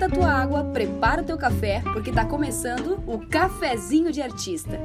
esquenta a tua água, prepara o teu café, porque tá começando o Cafezinho de Artista.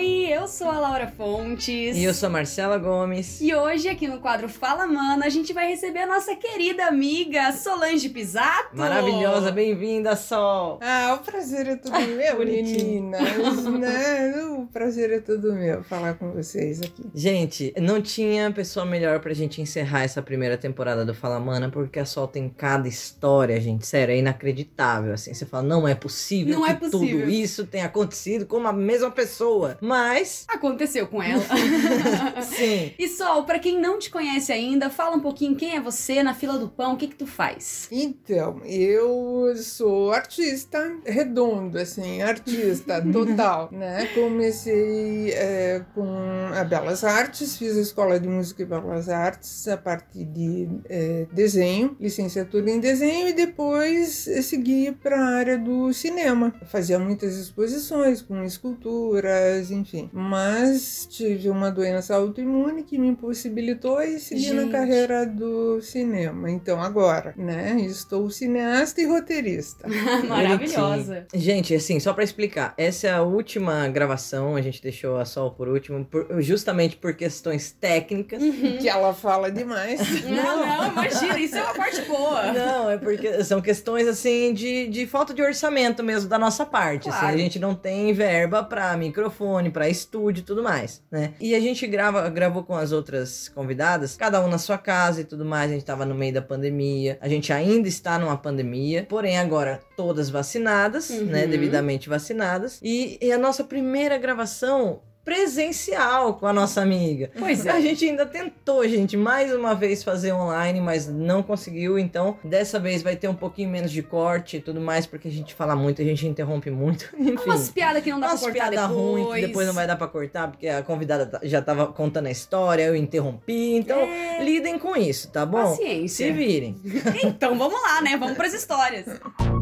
Oi, eu sou a Laura Fontes. E eu sou a Marcela Gomes. E hoje, aqui no quadro Fala Mana, a gente vai receber a nossa querida amiga Solange Pisato. Maravilhosa, bem-vinda, Sol. Ah, o prazer é todo meu, meninas. né? O prazer é todo meu falar com vocês aqui. Gente, não tinha pessoa melhor pra gente encerrar essa primeira temporada do Fala Mana, porque a Sol tem cada história, gente. Sério, é inacreditável. Assim, você fala, não é possível Não que é possível. tudo isso tenha acontecido com a mesma pessoa. Mas, Aconteceu com ela. sim. e Sol, pra quem não te conhece ainda, fala um pouquinho quem é você na fila do pão, o que que tu faz? Então, eu sou artista redondo, assim, artista total, né? Comecei é, com a Belas Artes, fiz a Escola de Música e Belas Artes a partir de é, desenho, licenciatura em desenho e depois eh, segui para a área do cinema. Fazia muitas exposições com esculturas, enfim. Mas tive uma doença autoimune que me impossibilitou e segui na Gente. carreira do cinema. Então agora, né, estou cineasta e roteirista. Maravilhosa. Gente, assim, só pra explicar, essa é a última gravação, a gente deixou a Sol por último, por- justamente por questões técnicas. que ela fala demais. Não, não, imagina, isso é uma parte boa. Não, é porque são questões assim de, de falta de orçamento mesmo da nossa parte. assim. Claro. a gente não tem verba pra microfone, pra estúdio e tudo mais, né? E a gente grava, gravou com as outras convidadas, cada um na sua casa e tudo mais. A gente tava no meio da pandemia. A gente ainda está numa pandemia, porém agora todas vacinadas, Uhum. né? Devidamente vacinadas. E, e a nossa primeira gravação presencial com a nossa amiga. Pois é. A gente ainda tentou, gente, mais uma vez fazer online, mas não conseguiu. Então, dessa vez vai ter um pouquinho menos de corte e tudo mais, porque a gente fala muito, a gente interrompe muito. Enfim. Umas piadas que não dá Umas pra cortar piadas depois. ruins que depois não vai dar pra cortar, porque a convidada tá- já tava contando a história, eu interrompi. Então, É. lidem com isso, tá bom? Paciência. Se virem. Então vamos lá, né? Vamos pras histórias.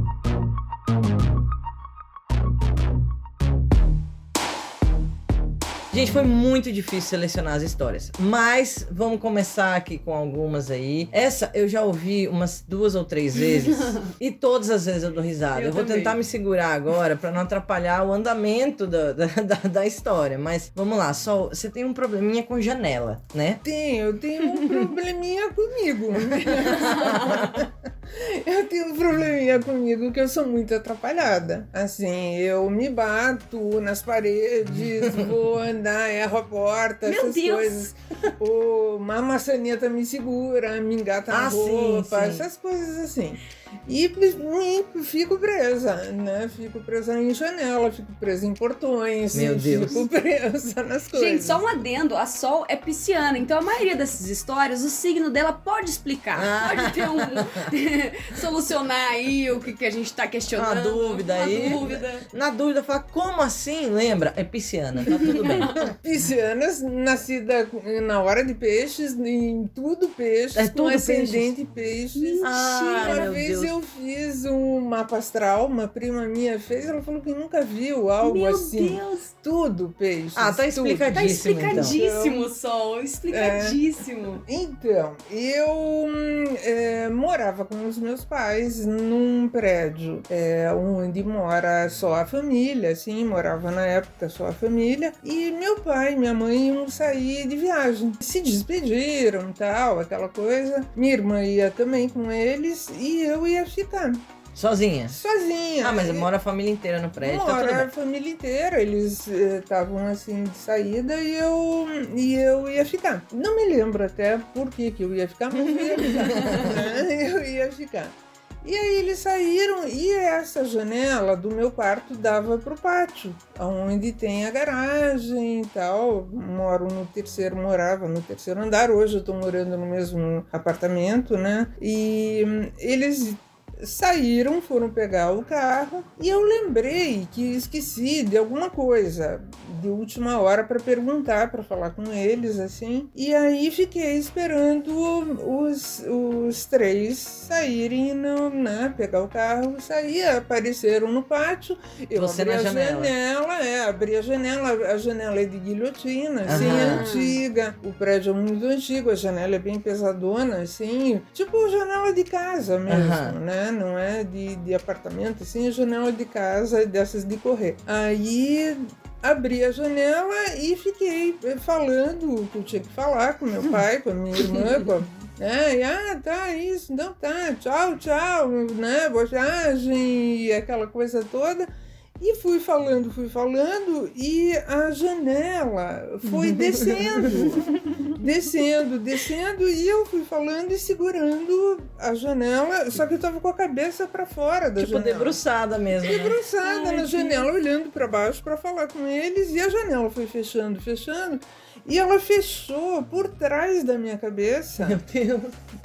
Gente, foi muito difícil selecionar as histórias. Mas vamos começar aqui com algumas aí. Essa eu já ouvi umas duas ou três vezes. e todas as vezes eu dou risada. Eu Eu, vou também. tentar me segurar agora pra não atrapalhar o andamento da, da, da- da história. Mas vamos lá, só você tem um probleminha com janela, né? Tenho, eu tenho um probleminha comigo. eu tenho um probleminha comigo que eu sou muito atrapalhada. Assim, eu me bato nas paredes, vou andar, erro a porta, Meu essas Deus! coisas. Ou uma maçaneta me segura, me engata na Ah, sim, roupa, sim. essas coisas assim. E me- fico presa, né? Fico presa em janela, fico presa em portões, Meu Deus. fico presa nas coisas. Gente, só um adendo, a Sol é pisciana, então a maioria dessas histórias, o signo dela pode explicar, Ah. pode ter um... solucionar aí o que, que a gente tá questionando. Uma dúvida uma aí. dúvida. Na dúvida, fala, como assim? Lembra? É pisciana, tá tudo bem. Piscianas, nascida na hora de peixes, em tudo peixes, É com tudo ascendente peixes. Ah, uma meu vez Deus. eu fiz um mapa astral, uma prima minha fez, ela falou que nunca viu algo Meu assim. Deus, Tudo peixes. Ah, tá tudo. explicadinho. tá Explicadíssimo, explicadíssimo, Sol, explicadíssimo. Então, eu é, morava com os meus pais num prédio é, onde mora só a família, assim, morava na época só a família, e meu pai e minha mãe iam sair de viagem. Se despediram tal, aquela coisa. Minha irmã ia também com eles e eu ia ficar Sozinha. sozinha. Ah, mas E- mora a família inteira no prédio, tá tudo Mora bem. a família inteira, eles estavam assim de saída e eu, e eu ia ficar. Não me lembro até por que, que eu ia ficar, mas eu ia ficar. né? eu ia ficar. E aí eles saíram e essa janela do meu quarto dava pro pátio, onde tem a garagem e tal. Moro no terceiro, morava no terceiro andar, hoje eu tô morando no mesmo apartamento, né? E hum, eles saíram, foram pegar o carro e eu lembrei que esqueci de alguma coisa de última hora para perguntar, para falar com eles, assim. E aí fiquei esperando os, os três saírem, no, né, pegar o carro, sair, apareceram no pátio. Eu Você abri a janela. janela, é, abri a janela, a janela é de guilhotina, assim, Aham. antiga. O prédio é muito antigo, a janela é bem pesadona, assim, tipo janela de casa mesmo, Aham. né? Não é de, de apartamento, é janela de casa dessas de correr. Aí abri a janela e fiquei falando o que eu tinha que falar com meu pai, com a minha irmã, com a é, e, ah, tá, isso, não tá, tchau, tchau, né, viagem, e aquela coisa toda. E fui falando, fui falando, e a janela foi descendo, descendo, descendo, e eu fui falando e segurando a janela, só que eu tava com a cabeça para fora da Tipo, janela. debruçada mesmo. Né? Debruçada Ai, na que- janela, olhando para baixo para falar com eles, e a janela foi fechando, fechando, e ela fechou por trás da minha cabeça Meu Deus.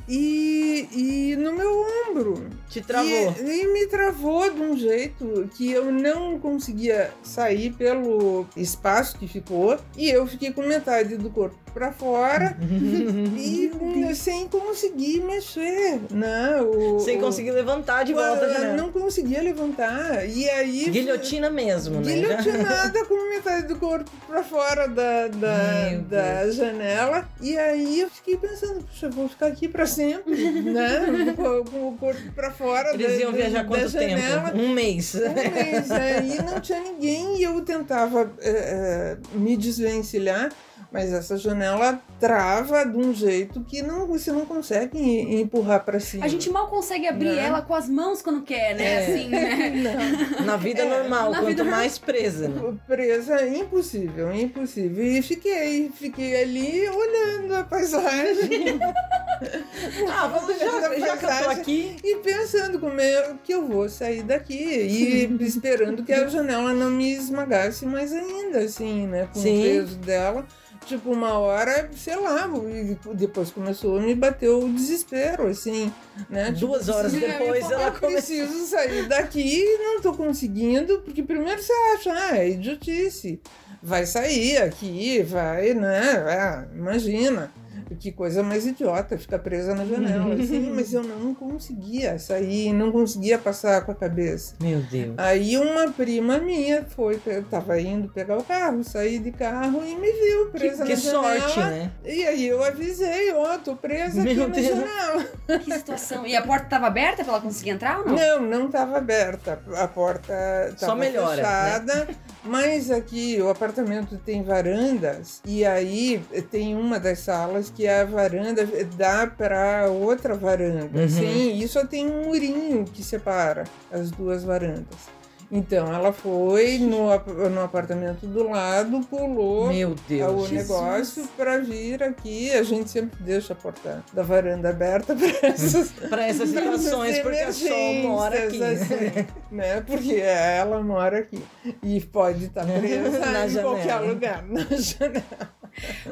e, e no meu ombro. Te travou. E, e me travou de um jeito que eu não conseguia sair pelo espaço que ficou. E eu fiquei com metade do corpo para fora e hum, sem conseguir mexer. Né? O, Sem o- conseguir levantar de volta a eu janela. Não conseguia levantar. E aí. Guilhotina mesmo, né? Guilhotinada com metade do corpo pra fora da, da, da janela. E aí eu fiquei pensando, puxa, eu vou ficar aqui pra sempre, né? Com, com o corpo pra fora Eles da, iam da- viajar da quanto janela. tempo? Um mês. Um mês, aí não tinha ninguém e eu tentava eh, eh, me desvencilhar, mas essa janela trava de um jeito que não, você não consegue em- empurrar pra cima. A gente mal consegue abrir Né? ela com as mãos quando quer, né? É. Assim, né? Não. Na vida É, normal, na quanto vida mais presa. né? presa, impossível, impossível. E fiquei, fiquei ali olhando a paisagem Ah, vamos já, já que eu tô aqui. e pensando como é que eu vou sair daqui e esperando que a janela não me esmagasse mais ainda, assim, né, com Sim. o peso dela. Tipo, uma hora, sei lá, e depois começou a me bater o desespero, assim, né? Tipo, Duas horas preciso- depois eu ela começou. preciso sair daqui e não tô conseguindo, porque primeiro você acha, ah, é idiotice. Vai sair aqui, vai, né? Ah, imagina. Que coisa mais idiota, ficar presa na janela, assim, mas eu não conseguia sair, não conseguia passar com a cabeça. Meu Deus. Aí uma prima minha foi, tava indo pegar o carro, saí de carro e me viu Que, presa que na janela. sorte, né? E aí eu avisei, ó, tô presa aqui Meu na Deus. janela. Que situação. E a porta tava aberta pra ela conseguir entrar ou não? Não, não estava aberta. A porta Só estava melhora, né? Mas aqui o apartamento tem varandas e aí tem uma das salas que a varanda dá para outra varanda. Uhum. Sim, e só tem um murinho que separa as duas varandas. Então ela foi no, no apartamento do lado, pulou Meu o Deus. negócio para vir aqui. A gente sempre deixa a porta da varanda aberta para essas Pra essas situações, porque a Sol mora aqui. assim, né? Porque ela mora aqui. E pode estar presa em janela. qualquer lugar, na janela.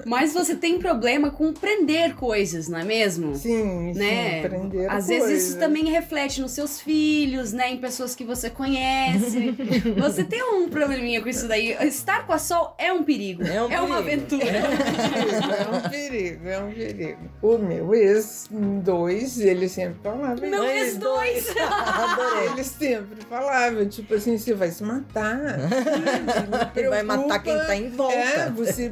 Mas você tem problema com prender coisas, não é mesmo? Sim, né? sim, prender Às vezes isso coisas. também reflete nos seus filhos, né? Em pessoas que você conhece. você tem um probleminha com isso daí. Estar com a Sol é um perigo. É um uma perigo. aventura. É um perigo, é um perigo. O meu ex, dois, ele sempre falava. Meu ex dois. Adorei. Eles sempre falavam, tipo assim, você vai se matar. Me Vai matar quem tá em volta. É, você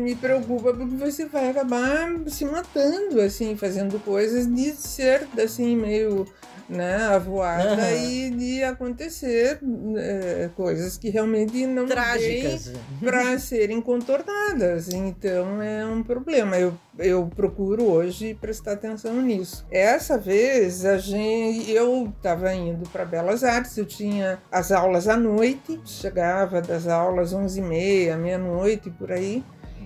me preocupa porque você vai acabar se matando, assim, fazendo coisas de ser, assim, meio, né, avoada Aham. e de acontecer é, coisas que realmente não Trágicas. para serem contornadas. Então é um problema. Eu, eu procuro hoje prestar atenção nisso. Essa vez a gente, eu estava indo para Belas Artes, eu tinha as aulas à noite, chegava das aulas 11h30, meia-noite por aí.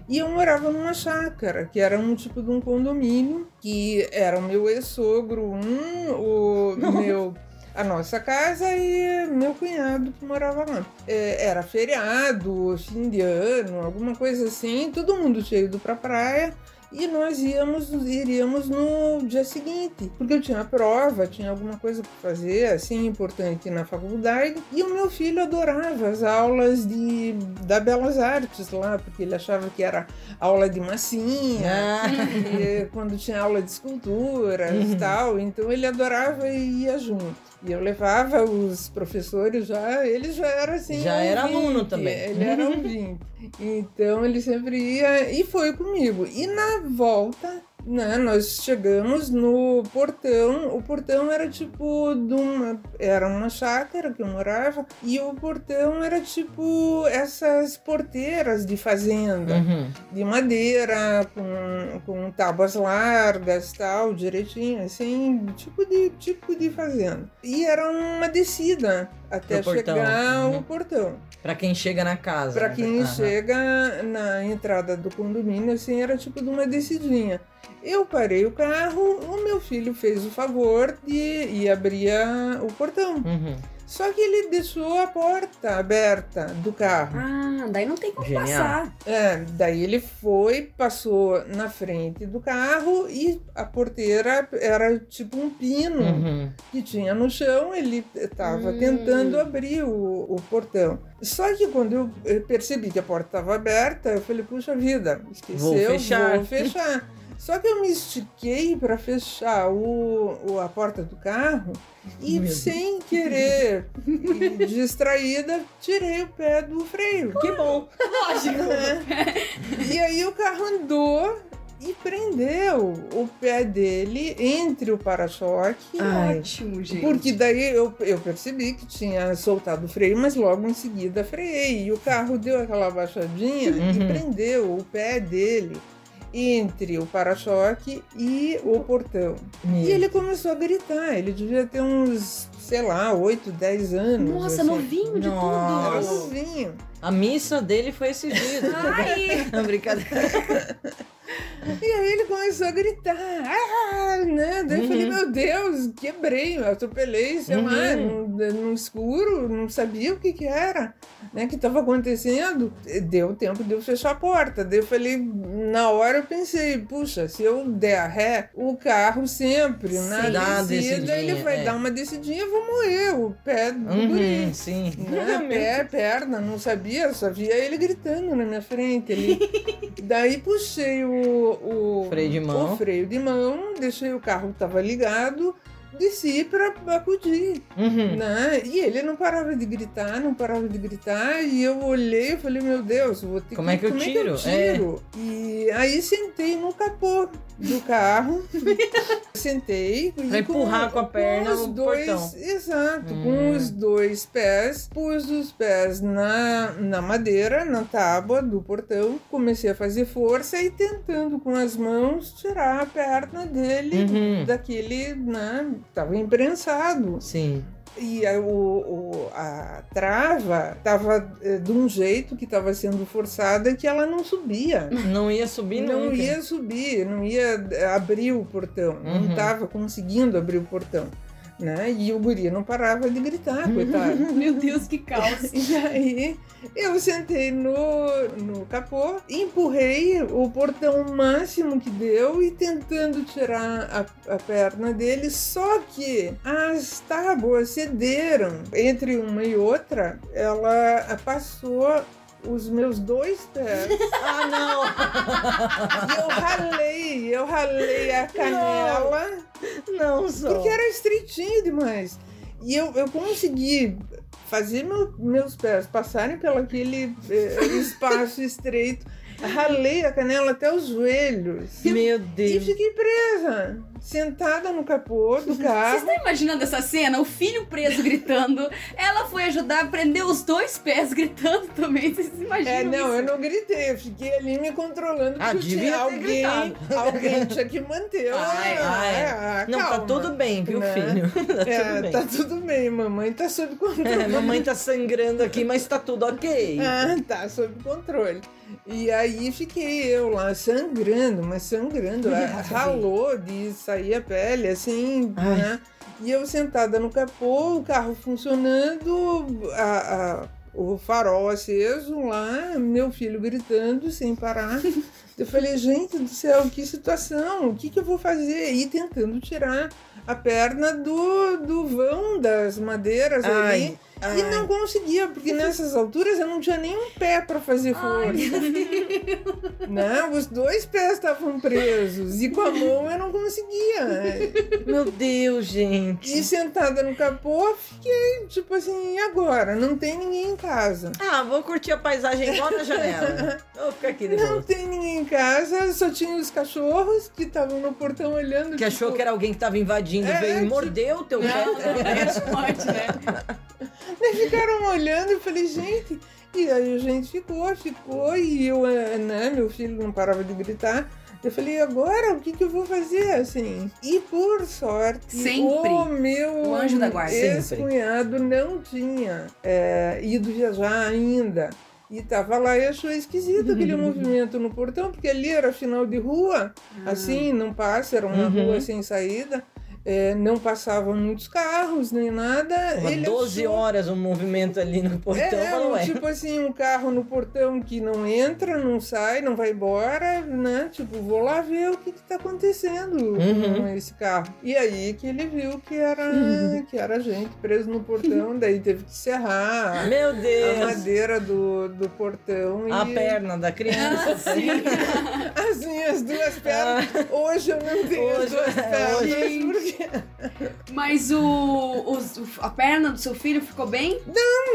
E eu morava numa chácara, que era um tipo de um condomínio, que era o meu ex-sogro, um, o meu a nossa casa e meu cunhado que morava lá. É, era feriado, fim de ano, alguma coisa assim, todo mundo tinha ido pra praia e nós íamos, iríamos no dia seguinte, porque eu tinha prova, tinha alguma coisa para fazer, assim, importante na faculdade, e o meu filho adorava as aulas de, da Belas Artes lá, porque ele achava que era aula de massinha, Ah. quando tinha aula de esculturas e Uhum. tal, então ele adorava e ia junto. E eu levava os professores já, ele já era assim. Já era ouvinte, aluno também. Ele era ouvinte. Então ele sempre ia e foi comigo. E na volta, né, nós chegamos no portão. O portão era tipo de uma. Era uma chácara que eu morava. E o portão era tipo essas porteiras de fazenda Uhum. de madeira, com, com tábuas largas, tal, direitinho, assim, tipo de, tipo de fazenda. E era uma descida até Pro portão. chegar Uhum. ao portão. Pra quem chega na casa. Para né? quem Aham. chega na entrada do condomínio, assim, era tipo de uma descidinha. Eu parei o carro, o meu filho fez o favor de ir abrir a- o portão. Uhum. Só que ele deixou a porta aberta do carro. Ah, daí não tem como Genial. passar. É, daí ele foi, passou na frente do carro e a porteira era tipo um pino Uhum. que tinha no chão, ele estava Hum. tentando abrir o, o portão. Só que quando eu percebi que a porta estava aberta, eu falei, puxa vida, esqueceu, Vou fechar. vou fechar. Só que eu me estiquei para fechar o, o- a porta do carro e Meu Deus. sem querer, e distraída, tirei o pé do freio. Que bom. Lógico. né? E aí o carro andou e prendeu o pé dele entre o para-choque. Ótimo, gente. Porque daí eu, eu percebi que tinha soltado o freio, mas logo em seguida freiei. E o carro deu aquela baixadinha Uhum. e prendeu o pé dele entre o para-choque e o portão. E ele começou a gritar. Ele devia ter uns, sei lá, 8, 10 anos. Nossa, assim. novinho de Nossa. tudo. novinho. A missa dele foi esses dias. Ai, Não, brincadeira. E aí ele começou a gritar, ah, né? Daí eu falei, Uhum. meu Deus, quebrei, eu atropelei, sei lá, Uhum. no, no escuro, não sabia o que que era, né? Que estava acontecendo. Deu tempo de eu fechar a porta. Daí eu falei, na hora eu pensei, puxa, se eu der a ré, o carro sempre, na Sim. Uma descida, ele vai é. dar uma descidinha, eu vou morrer, o pé do guri. Uhum, sim. Né? Pé, perna, não sabia, só via ele gritando na minha frente ali. Daí puxei o, o Freio de mão. o freio de mão, deixei o carro tava ligado, desci para acudir, Uhum. né? E ele não parava de gritar, não parava de gritar, e eu olhei e falei, meu Deus, vou ter Como que é que eu como tiro? tiro? E aí sentei no capô do carro, sentei e empurrar com a perna os dois, portão. exato, Hum. com os dois pés, pus os pés na, na madeira, na tábua do portão, comecei a fazer força e tentando com as mãos tirar a perna dele Uhum. daquele, né, tava imprensado. Sim. E a, o, a trava tava eh, de um jeito que estava sendo forçada que ela não subia. Não ia subir Não nunca. ia subir, não ia abrir o portão, não Uhum. estava conseguindo abrir o portão. Né? E o guri não parava de gritar, coitado. meu Deus, que caos. E aí eu sentei no, no capô, empurrei o portão máximo que deu e tentando tirar a, a perna dele, só que as tábuas cederam. Entre uma e outra, ela passou os meus dois pés Ah, não! e eu ralei, eu ralei a canela. Não, só. Porque era estreitinho demais. E eu, eu consegui fazer meu- meus pés passarem pelo aquele eh, espaço estreito. Ralei a canela até os joelhos. Meu E Deus. fiquei presa, sentada no capô do Vocês carro. estão imaginando essa cena? O filho preso gritando. Ela foi ajudar a prender os dois pés gritando também. Vocês imaginam É, não, isso? eu não gritei, eu fiquei ali me controlando. Ah, porque devia tinha ter alguém, gritado. alguém tinha que manter. Ai, ah, ai. ah, Não, tá calma. tudo bem, viu, Né? filho? Tá É, tudo bem. tá tudo bem, mamãe tá sob controle. É, mamãe tá sangrando aqui, mas tá tudo ok. Ah, tá, sob controle. E aí fiquei eu lá sangrando, mas sangrando, Ai. ralou de sair a pele, assim, Ai. né? E eu sentada no capô, o carro funcionando, a- a- o farol aceso lá, meu filho gritando sem parar. Eu falei, gente do céu, que situação, o que, que eu vou fazer? E tentando tirar a perna do, do vão das madeiras Ai, ali. Ai. E não conseguia, porque nessas alturas eu não tinha nenhum pé para fazer força. Não, os dois pés estavam presos e com a mão eu não conseguia. Meu Deus, gente. E sentada no capô, fiquei tipo assim, e agora? Não tem ninguém em casa. Ah, vou curtir a paisagem igual na janela. Vou ficar aqui de Não tem ninguém em casa, só tinha os cachorros que estavam no portão olhando. Que achou tipo, que era alguém que tava invadindo, É, veio e tipo- mordeu o teu não, pé. é forte, né? Daí ficaram olhando e eu falei, gente. E aí a gente ficou, ficou, e eu, eh, né, meu filho não parava de gritar. Eu falei, agora o que, que eu vou fazer, assim? E por sorte, Sempre. o meu O anjo da guarda. ex-cunhado não tinha eh, ido viajar ainda. E tava lá e achou esquisito aquele movimento no portão, porque ali era final de rua, assim, não passa, era uma Uhum. rua sem saída. Eh, não passavam muitos carros, nem nada. Tava Ele 12 achou- horas um movimento ali no portão. é, falou, tipo assim, um carro no portão que não entra, não sai, não vai embora, né? Tipo, vou lá ver o que, que tá acontecendo Uhum. com esse carro. E aí que ele viu que era, que era gente preso no portão, daí teve que serrar Meu a Deus. madeira do, do portão A e perna da criança. assim, as duas pernas. Hoje eu não tenho as Ah. Hoje- duas é, pernas, hoje- porque Mas o, o- a perna do seu filho ficou bem?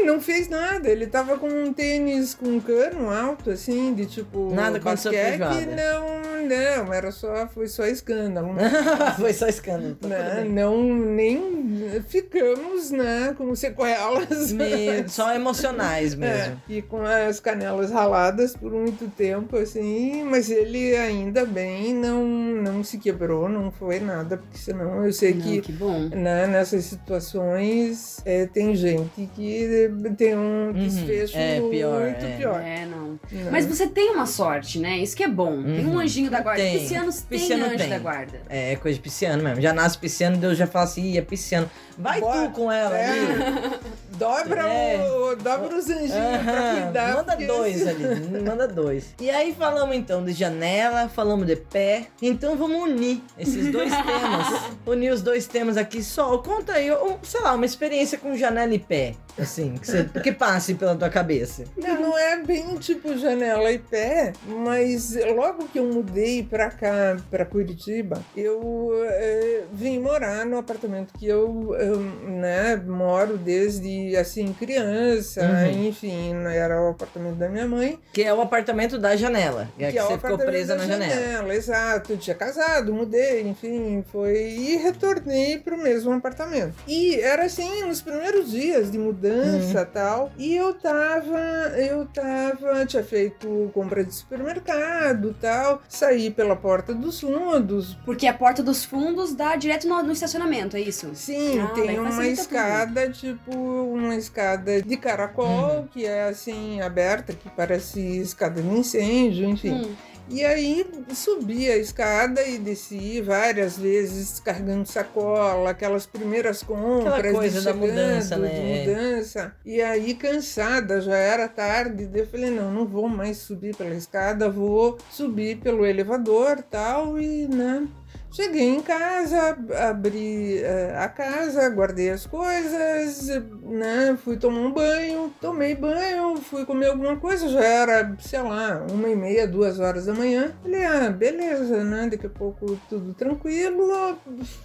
não fez nada. Ele tava com um tênis com um cano alto, assim, de tipo. Nada basquete. Não, não, era só, foi só escândalo. Foi só escândalo. Tá né? Não, nem ficamos, né, com sequelas. Me- Só emocionais mesmo. É, e com as canelas raladas por muito tempo, assim, mas ele ainda bem não, não se quebrou, não foi nada, porque senão eu sei Não, que que bom. né, nessas situações é, tem gente que tem um desfecho é, pior, muito é. pior. É, não. né? Mas você tem uma sorte, né? Isso que é bom. Tem um Uhum. anjinho da guarda. Tem. Piscianos tem Pisciano anjo tem. da guarda. É coisa de pisciano mesmo. Já nasce pisciano, Deus já fala assim, ih, é pisciano. Vai Bora. tu com ela É. dobra, É. o, dobra os anjinhos pra Aham, cuidar. Manda porque dois ali, manda dois. E aí falamos então de janela, falamos de pé. Então vamos unir esses dois temas. Unir os dois temas aqui só. Conta aí, sei lá, uma experiência com janela e pé. Assim, que, você, que passe pela tua cabeça. Não, não é bem tipo janela e pé, mas logo que eu mudei pra cá, pra Curitiba, eu eh, vim morar no apartamento que eu, eu, né, moro desde, assim, criança, Uhum. enfim, era o apartamento da minha mãe. Que é o apartamento da janela. É que, é o você ficou presa na janela. Exato, eu tinha casado, mudei, enfim, foi e retornei pro mesmo apartamento. E era assim, nos primeiros dias de mudança Uhum. tal, e eu tava, eu tava, tinha feito compra de supermercado tal, saí pela porta dos fundos. Porque a porta dos fundos dá direto no, no estacionamento, é isso? Sim, Ah, tem uma escada, tipo, uma escada de caracol, Uhum. que é assim, aberta, que parece escada de incêndio, enfim. Hum. E aí subi a escada e desci várias vezes carregando sacola, aquelas primeiras compras Aquela coisa de da chegando, mudança, né? de mudança. E aí cansada, já era tarde, eu falei, não, não vou mais subir pela escada, vou subir pelo elevador, tal e, né, Cheguei em casa, abri eh, a casa, guardei as coisas, né? Fui tomar um banho, tomei banho, fui comer alguma coisa, já era, sei lá, uma e meia, duas horas da manhã. Falei, ah, beleza, né? Daqui a pouco tudo tranquilo.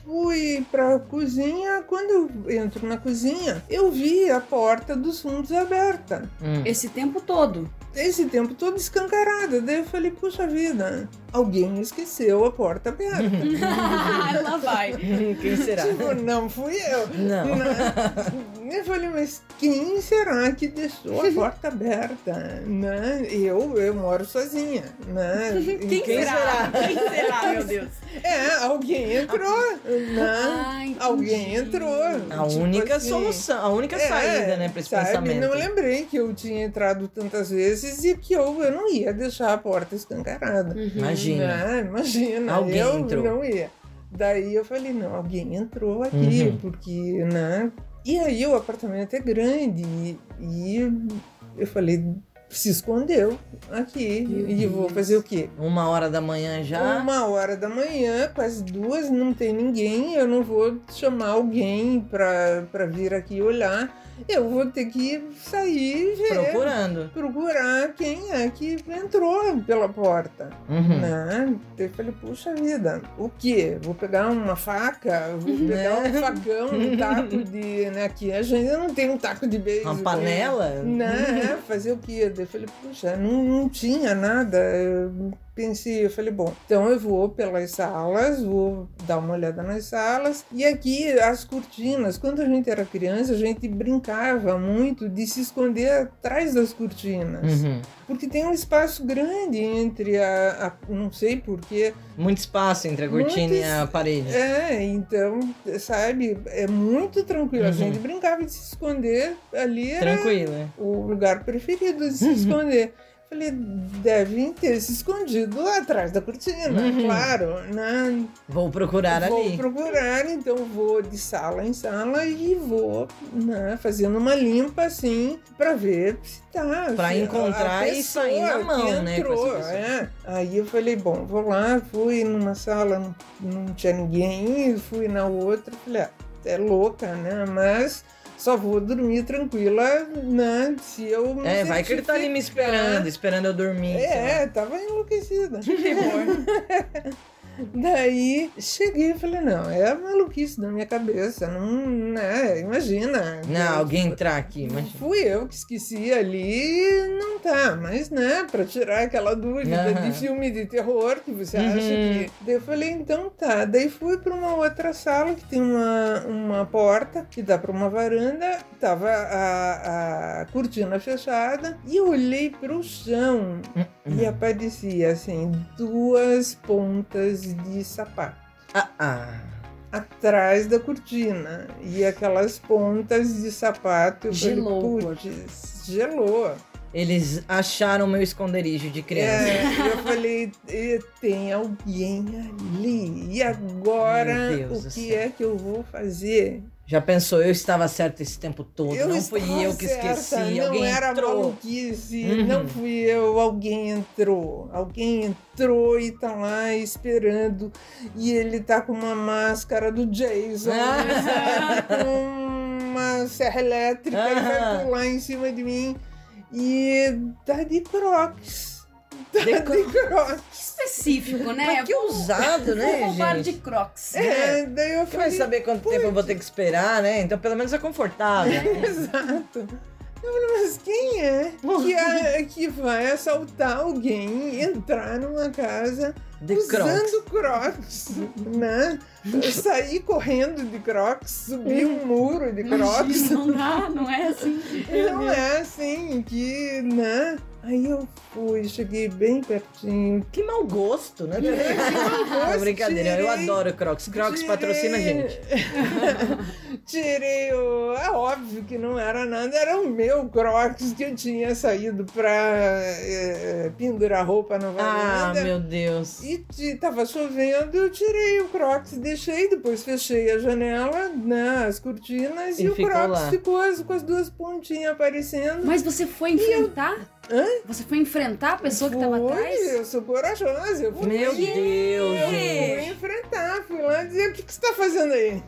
Fui pra cozinha. Quando eu entro na cozinha, eu vi a porta dos fundos aberta. Hum. Esse tempo todo. Esse tempo todo escancarada. Daí eu falei, puxa vida, alguém esqueceu a porta aberta. Lá vai. Quem será? Tipo, não fui eu. Não. Eu falei, mas quem será que deixou a porta aberta? Né? Eu, eu moro sozinha. Né? Quem, Quem será? Quem será, meu Deus? É, alguém entrou. Né? Ah. Alguém entrou. A Tipo única assim, solução, a única é, saída, né, pra esse sabe? pensamento. Não lembrei que eu tinha entrado tantas vezes e que eu, eu não ia deixar a porta escancarada. Uhum. Imagina. Né? Imagina, Alguém eu entrou. não ia. Daí eu falei, não, alguém entrou aqui, Uhum. porque, né? E aí o apartamento é grande e, e eu falei, se escondeu aqui. Meu e vou Deus. fazer o quê? Uma hora da manhã já. Uma hora da manhã, quase duas, não tem ninguém. Eu não vou chamar alguém pra, pra vir aqui olhar. Eu vou ter que sair ver. Procurando. Procurar quem é que entrou pela porta. Uhum. Né? Eu falei, puxa vida, o quê? Vou pegar uma faca? Vou pegar Né? um facão, um taco de. Né? Aqui a gente não tem um taco de beijo. Uma panela? Né? Fazer o quê? Eu falei, puxa, não, não tinha nada. Pensei, eu falei, bom, então eu vou pelas salas, vou dar uma olhada nas salas. E aqui as cortinas, quando a gente era criança, a gente brincava muito de se esconder atrás das cortinas. Uhum. Porque tem um espaço grande entre a. a- não sei porquê. Muito espaço entre a cortina Muito e a parede. É, então, sabe, é muito tranquilo. A Uhum. gente brincava de se esconder ali. Tranquilo, né? o lugar preferido de se esconder. Falei, devem ter se escondido atrás da cortina, Uhum. claro, né? Vou procurar vou ali. procurar, então vou de sala em sala e vou né, fazendo uma limpa assim pra ver se tá. Pra encontrar e sair na mão, né, entrou, é. Aí eu falei, bom, vou lá, fui numa sala, não, não tinha ninguém, fui na outra, falei, ah, é louca, né? Mas só vou dormir tranquila, né? Se eu me É, vai que ele tá ali me esperando, esperando eu dormir. é, tava enlouquecida. Daí cheguei e falei, não, é maluquice da minha cabeça. Não, né? Imagina. Não, alguém entrar aqui, mas. Fui eu que esqueci ali não tá. Mas, né, pra tirar aquela dúvida Aham. de filme de terror que você Uhum. acha que. Daí eu falei, então tá. Daí fui pra uma outra sala que tem uma, uma porta que dá pra uma varanda. Tava a, a cortina fechada. E eu olhei pro chão Uhum. e aparecia assim duas pontas de sapato Ah, ah. atrás da cortina e aquelas pontas de sapato Gelou falei, putz, gelou. Eles acharam meu esconderijo de criança. É, eu falei, "E tem alguém ali. E agora o que céu. é que eu vou fazer? Já pensou, eu estava certa esse tempo todo. eu não fui eu que certa, esqueci. não alguém era entrou. maluquice, Uhum. não fui eu, alguém entrou. Alguém entrou e tá lá esperando. E ele tá com uma máscara do Jason, Ah. sabe? com uma serra elétrica e vai pular em cima de mim. E tá de crocs. De de, cro- crocs. Específico, né? Mas que ousado, Vou né, roubar gente? de crocs. É, daí eu Você vai falei, saber quanto tempo eu vou ter que esperar, né? Então pelo menos é confortável. né? Exato. Eu falei, mas quem é que, é que vai assaltar alguém, entrar numa casa De crocs. usando crocs, né? Sair correndo de crocs, subir um muro de crocs. Imagina, não dá, não é assim. Não é assim que, né? Aí eu fui, cheguei bem pertinho. Que mau gosto, né? gosto, Não, brincadeira, eu tirei- adoro Crocs. Crocs Tirei- patrocina a gente. Tirei o. É óbvio que não era nada, era o meu Crocs que eu tinha saído pra é, pendurar roupa na Ah, varanda. meu Deus. E t- tava chovendo, eu tirei o Crocs, deixei, depois fechei a janela, né, as cortinas, E e, o Crocs lá. ficou as- com as duas pontinhas aparecendo. Mas você foi enfrentar? Hã? Você foi enfrentar a pessoa que tava atrás? Eu sou corajosa, eu fui. Meu Deus, Eu fui enfrentar, fui lá dizer o que, que você tá fazendo aí.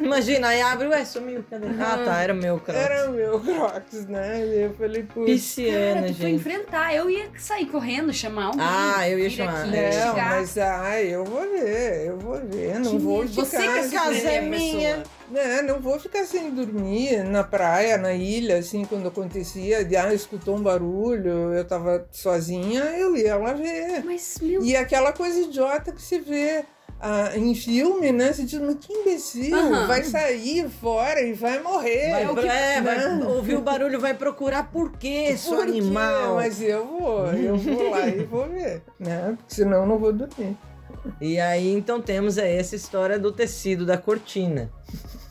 Imagina, aí abre, ué, sumiu, cadê? Ah, tá, era meu Crocs. Era o meu Crocs, né? E eu falei, putz. Pisciana, Cara, tu foi gente. enfrentar. Eu ia sair correndo, chamar alguém. Ah, eu ia chamar, aqui, é. Não, chegar. mas ah, eu vou ver, eu vou ver, não Que vou ficar. Você que se casa é minha. né, não vou ficar sem dormir na praia, na ilha, assim, quando acontecia, de ah, escutou um barulho, eu tava sozinha, eu ia lá ver. Mas, meu E aquela coisa idiota que se vê ah, em filme, né? Você diz, mas que imbecil, Aham. vai sair fora e vai morrer. Vai, É que- é, vai né? ouvir o barulho, vai procurar por quê, seu Por quê? animal. Mas eu vou, eu vou lá e vou ver, né? Porque senão eu não vou dormir. E aí, então, temos aí essa história do tecido da cortina.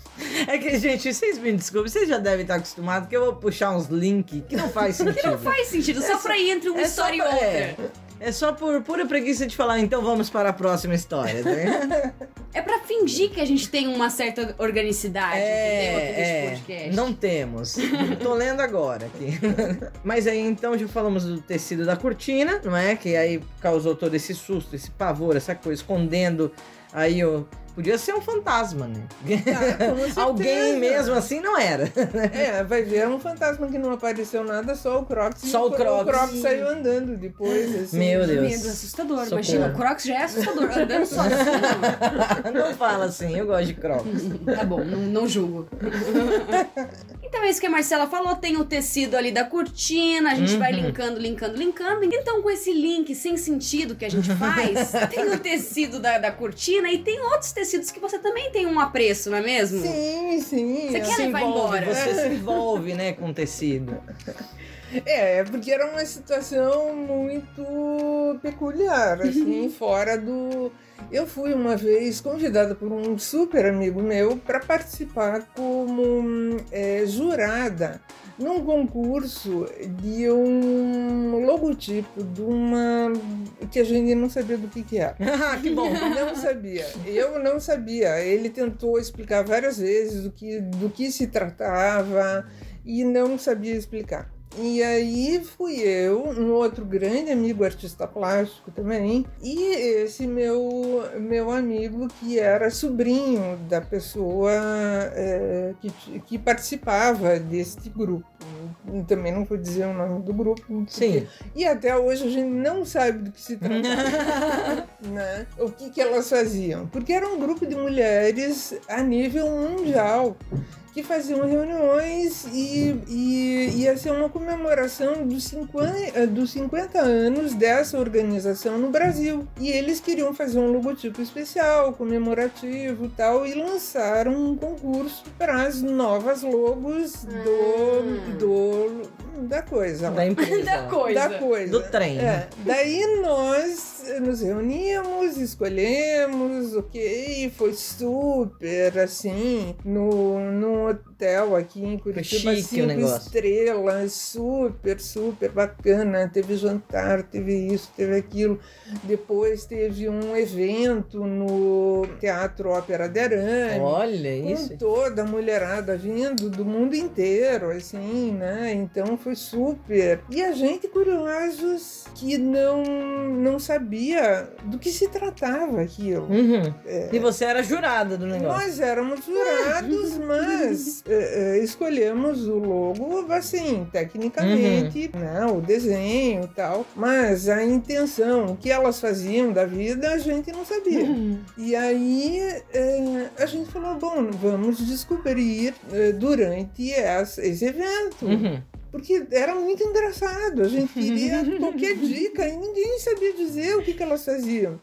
É que, gente, vocês me desculpem, vocês já devem estar acostumados que eu vou puxar uns links que não faz sentido. não faz sentido, só pra ir entre uma É história e outra. é. É só por pura preguiça de falar, então vamos para a próxima história. Né? É pra fingir que a gente tem uma certa organicidade, entendeu? É, podcast. é, não temos. Tô lendo agora aqui. Mas aí então já falamos do tecido da cortina, não é? Que aí causou todo esse susto, esse pavor, essa coisa escondendo aí o. Podia ser um fantasma, né? Ah. Alguém mesmo assim não era. É, vai ver, é um fantasma que não apareceu nada, só o Crocs. Só o Crocs. O Crocs saiu andando depois, assim. Meu Deus. Medo assustador. Socorro. Imagina, o Crocs já é assustador, andando sozinho. não fala assim, eu gosto de crocs. Tá bom, não, não julgo. Então é isso que a Marcela falou, tem o tecido ali da cortina, a gente vai Uhum. linkando, linkando, linkando. Então com esse link sem sentido que a gente faz, tem o tecido da, da cortina e tem outros tecidos que você também tem um apreço, não é mesmo? Sim, sim. Você quer levar envolve, embora. Você se envolve, né, com tecido. É, porque era uma situação muito peculiar, assim, fora do. Eu fui uma vez convidada por um super amigo meu para participar como é, jurada num concurso de um logotipo de uma que a gente não sabia do que, que era. Ah, que bom. Não sabia. Eu não sabia. Ele tentou explicar várias vezes do que, do que se tratava e não sabia explicar. E aí fui eu, um outro grande amigo artista plástico também, e esse meu, meu amigo que era sobrinho da pessoa é, que, que participava deste grupo. Também não vou dizer o nome do grupo. porque- Sim. E até hoje a gente não sabe do que se tratava né? O que, que elas faziam? Porque era um grupo de mulheres a nível mundial que faziam reuniões e, e ia ser uma comemoração dos 50, eh, dos 50 anos dessa organização no Brasil. E eles queriam fazer um logotipo especial, comemorativo e tal, e lançaram um concurso para as novas logos do, do da coisa. Da empresa. Da coisa. Da coisa. Do trem. É. Daí nós nos reunimos, escolhemos, ok, foi super assim, no, num hotel aqui em Curitiba, cinco estrelas, super, super bacana. Teve jantar, teve isso, teve aquilo. Depois teve um evento no Teatro Ópera de Arame. Olha Com isso. toda a mulherada vindo do mundo inteiro, assim, né? Então foi super. E a gente curiosos que não, não sabia do que se tratava aquilo. Uhum. É. E você era jurada do negócio. Nós éramos jurados, mas é, é, escolhemos o logo assim, tecnicamente, né, o desenho e tal, mas a intenção, o que elas faziam da vida, a gente não sabia. E aí é, a gente falou, bom, vamos descobrir é, durante esse evento. Uhum. Porque era muito engraçado, a gente queria qualquer dica e ninguém sabia dizer o que, que elas faziam.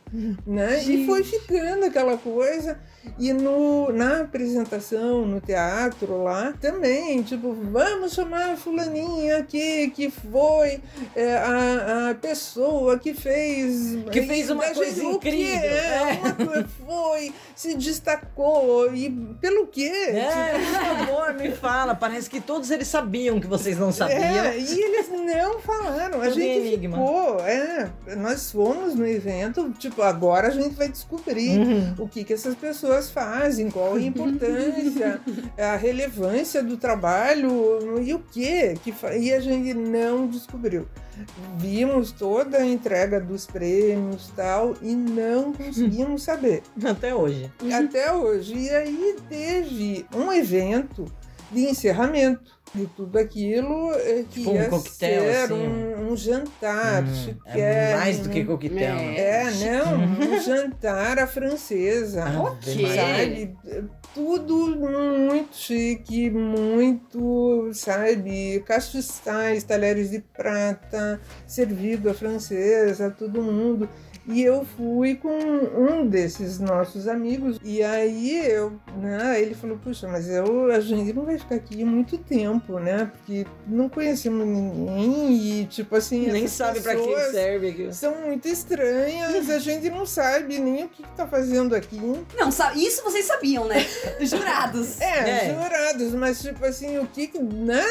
Né? E foi ficando aquela coisa. E no, na apresentação, no teatro lá, também, tipo, vamos chamar a fulaninha aqui, que foi é, a, a pessoa que fez... Que fez uma coisa incrível. É, É. uma foi, se destacou, e pelo quê? É, por favor, me fala. Parece que todos eles sabiam que vocês não sabiam. É, e eles não falaram. A gente enigma. ficou, é, nós fomos no evento, tipo, agora a gente vai descobrir Uhum. o que, que essas pessoas fazem, qual a importância, a relevância do trabalho e o que que e a gente não descobriu. Vimos toda a entrega dos prêmios tal e não conseguimos saber Até hoje. até hoje. E aí teve um evento de encerramento de tudo aquilo eh, que Tipo um ia coquetel, ser assim. um, um jantar Hum, chiquérrimo. é mais do que coquetel. É. né? É, não, um jantar à francesa. Maria. Sabe? Tudo muito chique, muito, sabe, castiçais, talheres de prata, servido à francesa, todo mundo. E eu fui com um desses nossos amigos. E aí eu, né, ele falou, puxa, mas eu, a gente não vai ficar aqui muito tempo, né? Porque não conhecemos ninguém e, tipo assim, Nem sabe pra que pessoas serve aquilo. São muito estranhas, a gente não sabe nem o que, que tá fazendo aqui. Não, isso vocês sabiam, né? Jurados. É, É. jurados, mas tipo assim, o que, que, né?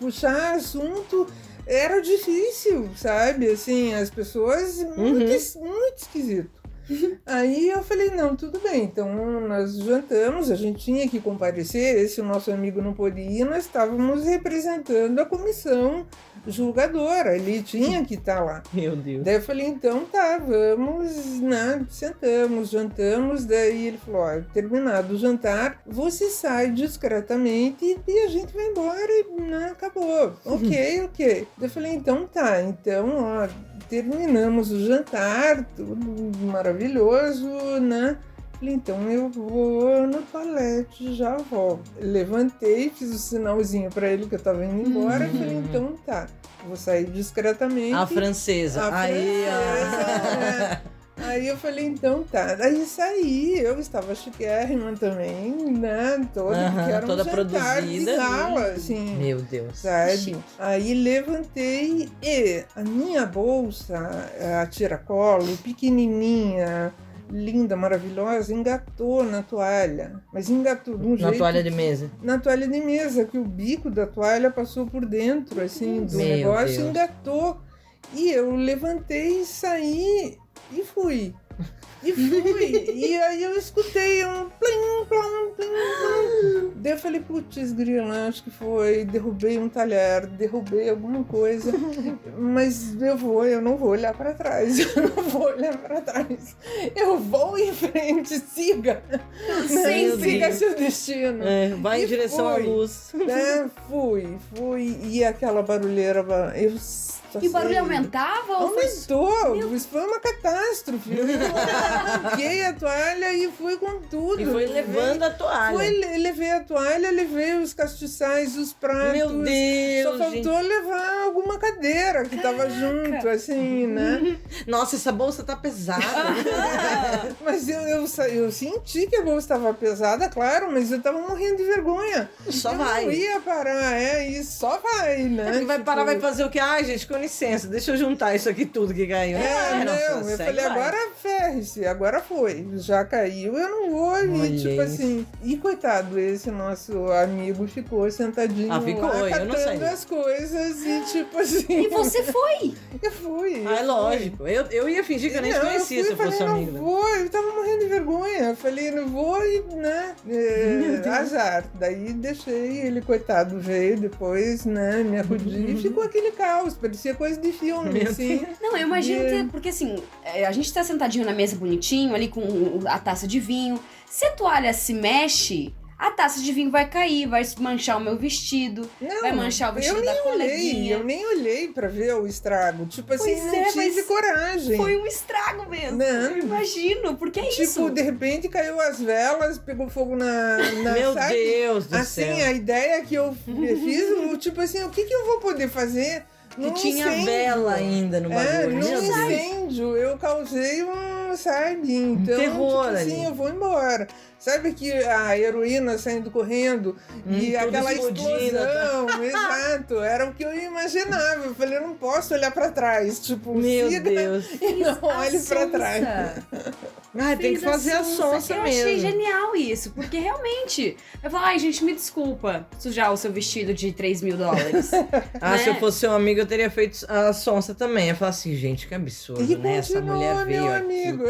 Puxar assunto era difícil, sabe? Assim, as pessoas muito, es- muito esquisito. Aí eu falei, não, tudo bem, então nós jantamos, a gente tinha que comparecer, esse nosso amigo não podia, nós estávamos representando a comissão julgadora, ele tinha que estar lá. Meu Deus. Daí eu falei, então tá, vamos, né? Sentamos, jantamos. Daí ele falou: ó, terminado o jantar, você sai discretamente e a gente vai embora e né, acabou. Ok, ok. Daí eu falei, então tá, então, ó, terminamos o jantar, tudo maravilhoso, né? Falei, então eu vou no toalete, já volto. Levantei, fiz o sinalzinho pra ele que eu tava indo embora. Uhum. Falei, então tá, vou sair discretamente. A francesa. A Aí, francesa, ó. é. Aí eu falei, então tá. Aí saí, eu estava chiquérrima também, né? Toda, Aham, porque era um toda jantar produzida. gala, assim. Meu Deus. Sabe? Chique. Aí levantei e a minha bolsa, a tiracolo, pequenininha, linda, maravilhosa, engatou na toalha. Mas engatou de um Na jeito toalha de mesa. na toalha de mesa, que o bico da toalha passou por dentro, assim, do Meu negócio, Deus. engatou. E eu levantei, saí e fui. E fui. e aí eu escutei um plim, plom, plim, plom. Daí eu falei, putz, grila, acho que foi. Derrubei um talher, derrubei alguma coisa. Mas eu vou, eu não vou olhar pra trás. Eu não vou olhar pra trás. Eu vou em frente, siga. Sem Meu siga Deus. seu destino É, vai em E direção à foi. luz. né? Fui, fui. E aquela barulheira, eu só E o barulho sei. aumentava ou foi... Aumentou, isso foi uma catástrofe. Eu arranquei a toalha e fui com tudo. E foi levando a toalha. Foi, le- levei a toalha, levei os castiçais, os pratos. Meu Deus, Só faltou levar alguma cadeira que tava junto, assim, né? Nossa, essa bolsa tá pesada. Mas eu, eu, eu senti que a bolsa estava pesada, claro, mas eu tava morrendo de vergonha. Só eu vai. não ia parar, é, e só vai, né? E vai parar, Tipo, vai fazer o quê? Ai, gente, licença, deixa eu juntar isso aqui tudo que caiu. É, Ah, não, só eu falei, vai. agora ferre-se, agora foi. Já caiu, eu não vou. E tipo isso. assim. E coitado, esse nosso amigo ficou sentadinho Ah, ficou, lá, eu não catando as coisas e tipo assim. E você foi? Eu fui. Ah, é eu lógico. Eu, eu ia fingir que eu nem te Não, conhecia fui, se eu fosse falei, amigo. Não vou, eu tava morrendo de vergonha. Eu falei, não vou e, né? É, azar. Daí deixei ele, coitado, veio depois, né? Me acudi e ficou aquele caos. Parecia coisa de filme, assim. Não, eu imagino que, porque assim, é, a gente tá sentadinho na mesa bonitinho, ali com a taça de vinho. Se a toalha se mexe, a taça de vinho vai cair, vai manchar o meu vestido, Não, vai manchar o vestido eu da nem olhei, coleguinha. eu nem olhei pra ver o estrago. Tipo assim, Pois não é, tive coragem. Foi um estrago mesmo. Não. Eu imagino, porque é tipo, isso. de repente caiu as velas, pegou fogo na. na Meu sabe? Deus do Assim, céu. a ideia que eu fiz, tipo assim, o que, que eu vou poder fazer? Que tinha incêndio? vela ainda no É, bagulho. num Deus. incêndio, eu causei um, sabe? Então, terror tipo assim, ali. eu vou embora. Sabe que a heroína saindo correndo Hum, e aquela explodindo, explosão, exato, era o que eu imaginava. Eu falei, eu não posso olhar pra trás, tipo, Meu siga Deus. e não olhe pra trás. Ai, tem que fazer a sonsa Eu mesmo. achei genial isso, porque realmente. Eu falo, ai, gente, me desculpa sujar o seu vestido de 3 mil dólares. Ah, né? se eu fosse seu amigo, eu teria feito a sonsa também. Eu falar assim, gente, que absurdo, E né? Essa mulher veio meu aqui, amigo.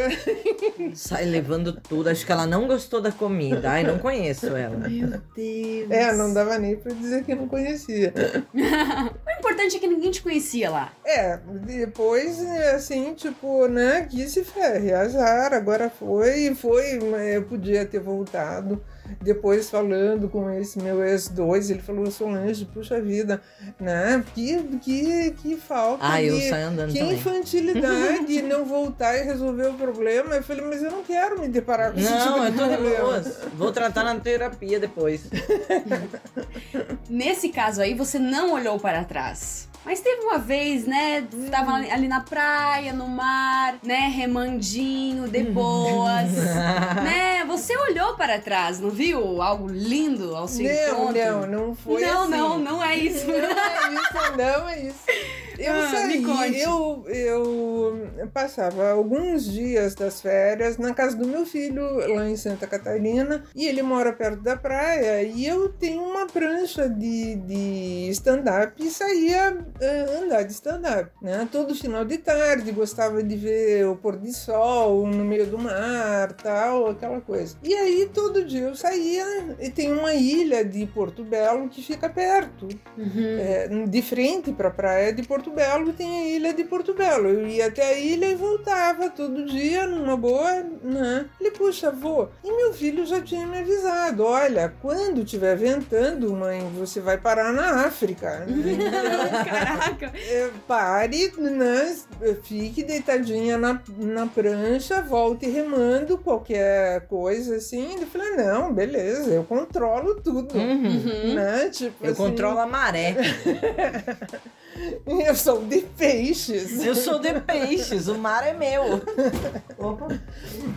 sai levando tudo. Acho que ela não gostou da comida. Ai, não conheço ela. Meu Deus. É, não dava nem pra dizer que eu não conhecia. O importante é que ninguém te conhecia lá. É, depois, assim, tipo, né, que se ferre, azar, agora foi, foi, mas eu podia ter voltado. Depois, falando com esse meu ex-2, ele falou, Solange, puxa vida, né, que, que, que falta Ah, eu de- saio andando que também. infantilidade não voltar e resolver o problema. Eu falei, mas eu não quero me deparar com esse tipo Não, de eu tô. Vou tratar na terapia depois. Nesse caso aí, você não olhou para trás. Mas teve uma vez, né? Tava ali- ali na praia, no mar, né? Remandinho, de boas. né? Você olhou para trás, não viu? Algo lindo ao seu Não, encontro? não, não foi não, assim. não, não é isso. Não é isso, não é isso. Eu Ah, saí, eu, eu passava alguns dias das férias na casa do meu filho, lá em Santa Catarina, e ele mora perto da praia, e eu tenho uma prancha de, de stand-up e saía eh, andar de stand-up, né? Todo final de tarde, gostava de ver o pôr de sol no meio do mar, tal, aquela coisa. E aí, todo dia eu saía, e tem uma ilha de Porto Belo que fica perto, Uhum. é, de frente para a praia de Porto Belo tem a ilha de Porto Belo. Eu ia até a ilha e voltava todo dia numa boa, né? Ele, puxa, vou. E meu filho já tinha me avisado: olha, quando estiver ventando, mãe, você vai parar na África. Caraca. é, pare, né? Fique deitadinha na, na prancha, volte remando qualquer coisa assim. Eu falei: não, beleza, eu controlo tudo. Uhum. Né? Tipo Eu assim, controlo a maré. Eu sou de peixes. Eu sou de peixes, o mar é meu. Opa.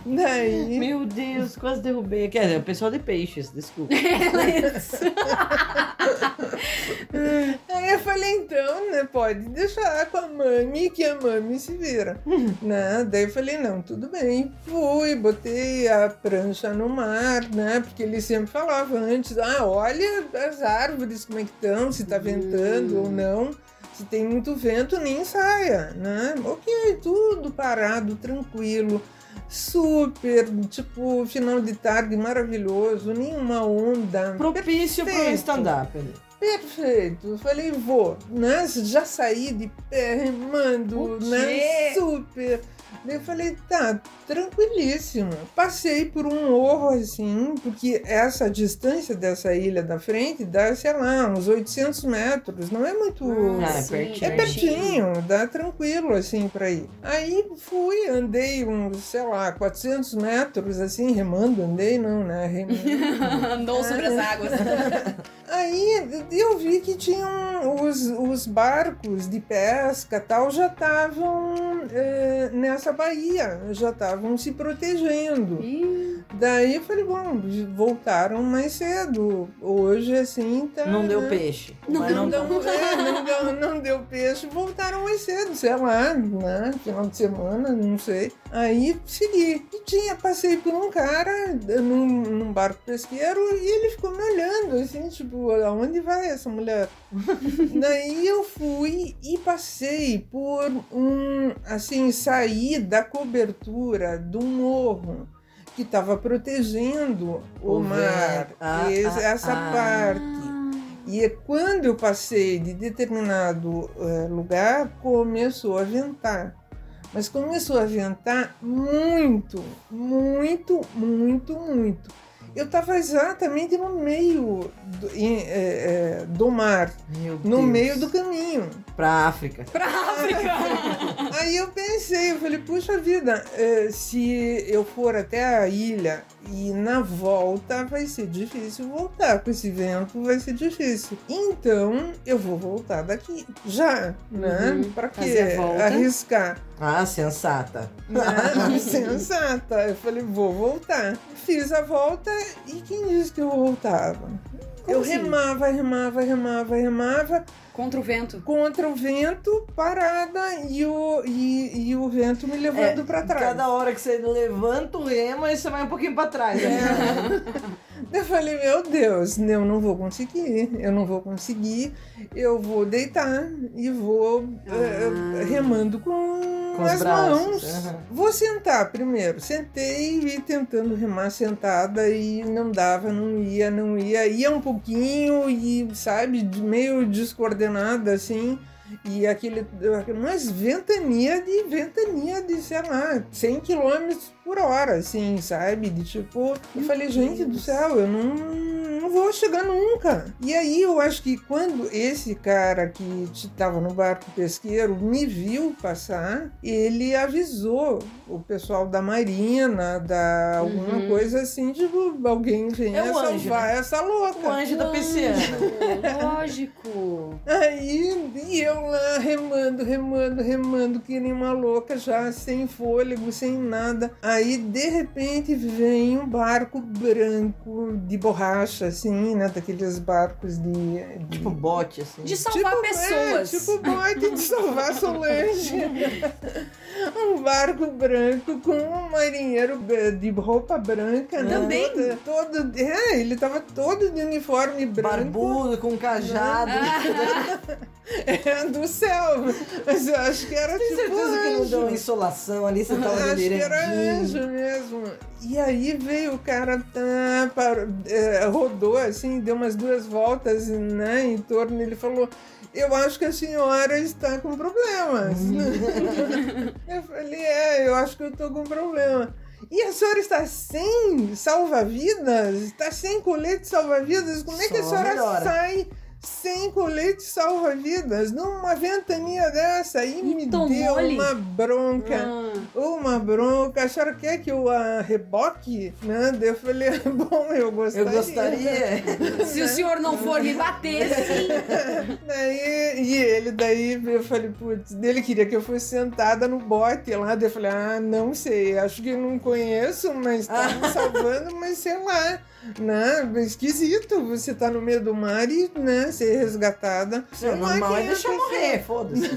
Daí, Meu Deus, quase derrubei. Quer dizer, o pessoal de peixes, desculpa. aí eu falei, então, né, pode deixar com a mami que a mami se vira. né? Daí eu falei, não, tudo bem. Fui, botei a prancha no mar, né? Porque ele sempre falava antes, ah, olha as árvores como é que estão, se tá ventando ou não. Se tem muito vento, nem saia, né? Ok, tudo parado, tranquilo. Super, tipo, final de tarde maravilhoso, nenhuma onda. Propício pro Perfeito. stand-up. Perfeito. Falei, vou, né? Já saí de pé remando, né? Super. Daí eu falei, tá, tranquilíssimo. Passei por um morro assim, porque essa distância dessa ilha da frente dá, sei lá, uns 800 metros. Não é muito. Ah, é sim, pertinho. É pertinho, dá tranquilo assim pra ir. Aí fui, andei uns, sei lá, 400 metros assim, remando, andei não, né? Remando. Andou sobre as águas. Aí eu vi que tinham os, os barcos de pesca tal já estavam eh, nessa baía, já estavam se protegendo. Ih, Daí eu falei, bom, voltaram mais cedo. Hoje assim tá. Não deu né? peixe. Não Mas Não, não, deu, é, não, deu, não deu peixe, voltaram mais cedo, sei lá, né? Final de semana, não sei. Aí segui. E tinha, passei por um cara num, num barco pesqueiro e ele ficou me olhando, assim, tipo, aonde vai essa mulher? Daí eu fui e passei por um, assim, saí da cobertura do morro que estava protegendo o, O mar. Ah, ah, essa ah. parte. E é quando eu passei de determinado eh, lugar, começou a ventar. Mas começou a ventar muito, muito, muito, muito. Eu estava exatamente no meio do, eh, eh, do mar, Meu no Deus. meio do caminho. Pra África. pra África. Aí eu pensei, eu falei, puxa vida, eh, se eu for até a ilha e na volta vai ser difícil voltar, com esse vento vai ser difícil. Então eu vou voltar daqui, já, né? Uhum, Pra quê? fazer a volta. Arriscar. Ah, sensata. Né? Sensata. Eu falei, vou voltar. Fiz a volta e quem disse que eu voltava? Como eu assim? remava, remava, remava, remava Contra o vento. contra o vento, parada e o, e, e o vento me levando pra trás. Cada hora que você levanta o remo, aí você vai um pouquinho pra trás. né? Eu falei, meu Deus, eu não vou conseguir, eu não vou conseguir, eu vou deitar e vou Ah. eh, remando com, Com as braços, mãos. aham. Vou sentar primeiro. Sentei e tentando remar sentada e não dava, não ia, não ia. Ia um pouquinho e, sabe, meio descoordenada assim. E aquele. Mas ventania de ventania de, sei lá, 100 km por hora, assim, sabe? De tipo. Eu falei, gente do céu, eu não, não vou chegar nunca. E aí eu acho que quando esse cara que estava no barco pesqueiro me viu passar, ele avisou o pessoal da Marina, da alguma Uhum. coisa assim, tipo, alguém venha É salvar né? essa louca. O anjo da pisciana. Lógico. Aí e eu lá remando, remando, remando, que nem uma louca, já sem fôlego, sem nada. Aí de repente vem um barco branco de borracha, assim, né? Daqueles barcos de. de... Tipo bote, assim. De salvar Tipo, pessoas. É, tipo bote de salvar Solange. um barco branco com um marinheiro de roupa branca, né? Também. Todo, todo- é, ele tava todo de uniforme branco. Barbudo, com cajado. É, do céu. Mas eu acho que era Tem tipo certeza que não anjo. deu uma insolação ali, você tava Acho que era anjo mesmo. E aí veio o cara, tá, parou, é, assim, deu umas duas voltas né, em torno. Ele falou: Eu acho que a senhora está com problemas. eu falei: É, eu acho que eu tô com problema. E a senhora está sem salva-vidas? Está sem colete salva-vidas? Como é que a Só senhora melhora. sai colete salva-vidas numa ventania dessa? Aí me deu tomou-lhe. uma bronca. Ah. Uma bronca, a senhora quer que eu a reboque? Né? Daí eu falei, bom, eu gostaria. Eu gostaria. Se o senhor não for me bater, sim. Daí, e ele, daí eu falei, putz, ele queria que eu fosse sentada no bote lá. Daí eu falei, ah, não sei, acho que não conheço, mas tá me salvando, mas sei lá. Né? Esquisito você tá no meio do mar e né, ser resgatada. O Sei lá normal quem é a deixar morrer, foda-se.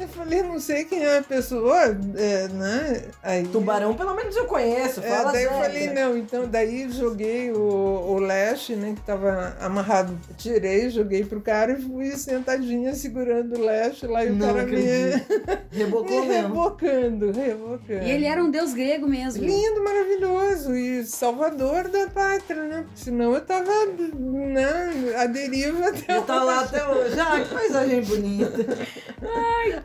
Eu falei, não sei quem é a pessoa, é, né? Aí, Tubarão, pelo menos eu conheço. É, Fala daí eu falei, não, então daí joguei o, o leste, né, que tava amarrado, tirei, joguei pro cara e fui sentadinha segurando o leste lá e o Não cara me. Rebocou me mesmo. rebocando, rebocando. E ele era um deus grego mesmo. Lindo, maravilhoso e salvador da pátria, né? Senão eu tava né, à deriva até Eu tô lá até hoje. Ah, que paisagem bonita.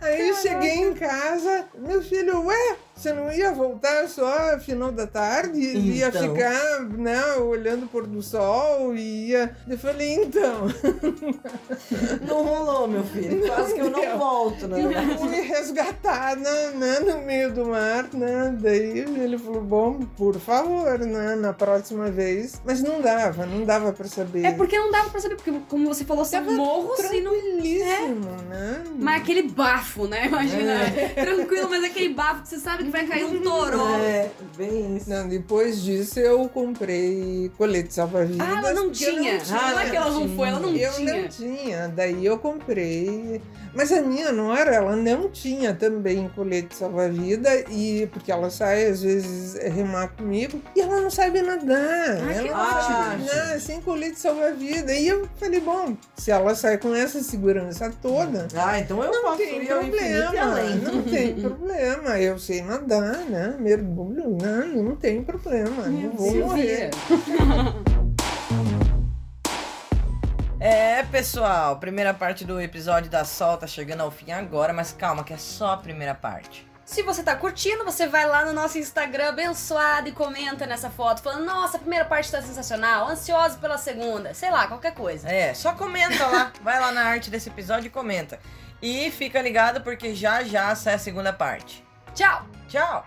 Aí eu cheguei em casa, meu filho, ué, você não ia voltar só final da tarde? Ia Então. ficar, né, olhando o pôr do sol e ia. Eu falei, então, Não rolou, meu filho. Quase que eu não volto, né? eu fui resgatada, né, no meio do mar, né? Daí ele falou, bom, por favor, né, na próxima vez. Mas não dava, não dava pra saber. É porque não dava pra saber, porque como você falou, são morros e não... Tranquilíssimo, né? Mas aquele bafo, né? Imagina. Tranquilo, mas aquele bafo que você sabe que vai cair um toró. É, bem isso. Não, depois disso eu comprei colete salva-vidas. Ah, ela não porque eu tinha. Ah, não é que ela não foi, ela não eu tinha. não tinha, daí eu comprei. Mas a minha nora, ela não tinha também colete salva-vida, e porque ela sai às vezes remar comigo, e ela não sabe nadar. Ah, ela que não sabe ótimo. nadar sem colete salva-vida. E eu falei, bom, se ela sai com essa segurança toda, Ah, então eu não posso tem ir problema, além. não tem problema. Eu sei nadar, né? Mergulho, não, não tem problema. Não vou morrer. É, pessoal, primeira parte do episódio da Sol tá chegando ao fim agora, mas calma, que é só a primeira parte. Se você tá curtindo, você vai lá no nosso Instagram abençoado e comenta nessa foto, falando: Nossa, a primeira parte tá sensacional, ansioso pela segunda, sei lá, qualquer coisa. É, só comenta lá, vai lá na arte desse episódio e comenta. E fica ligado porque já já sai a segunda parte. Tchau! Tchau!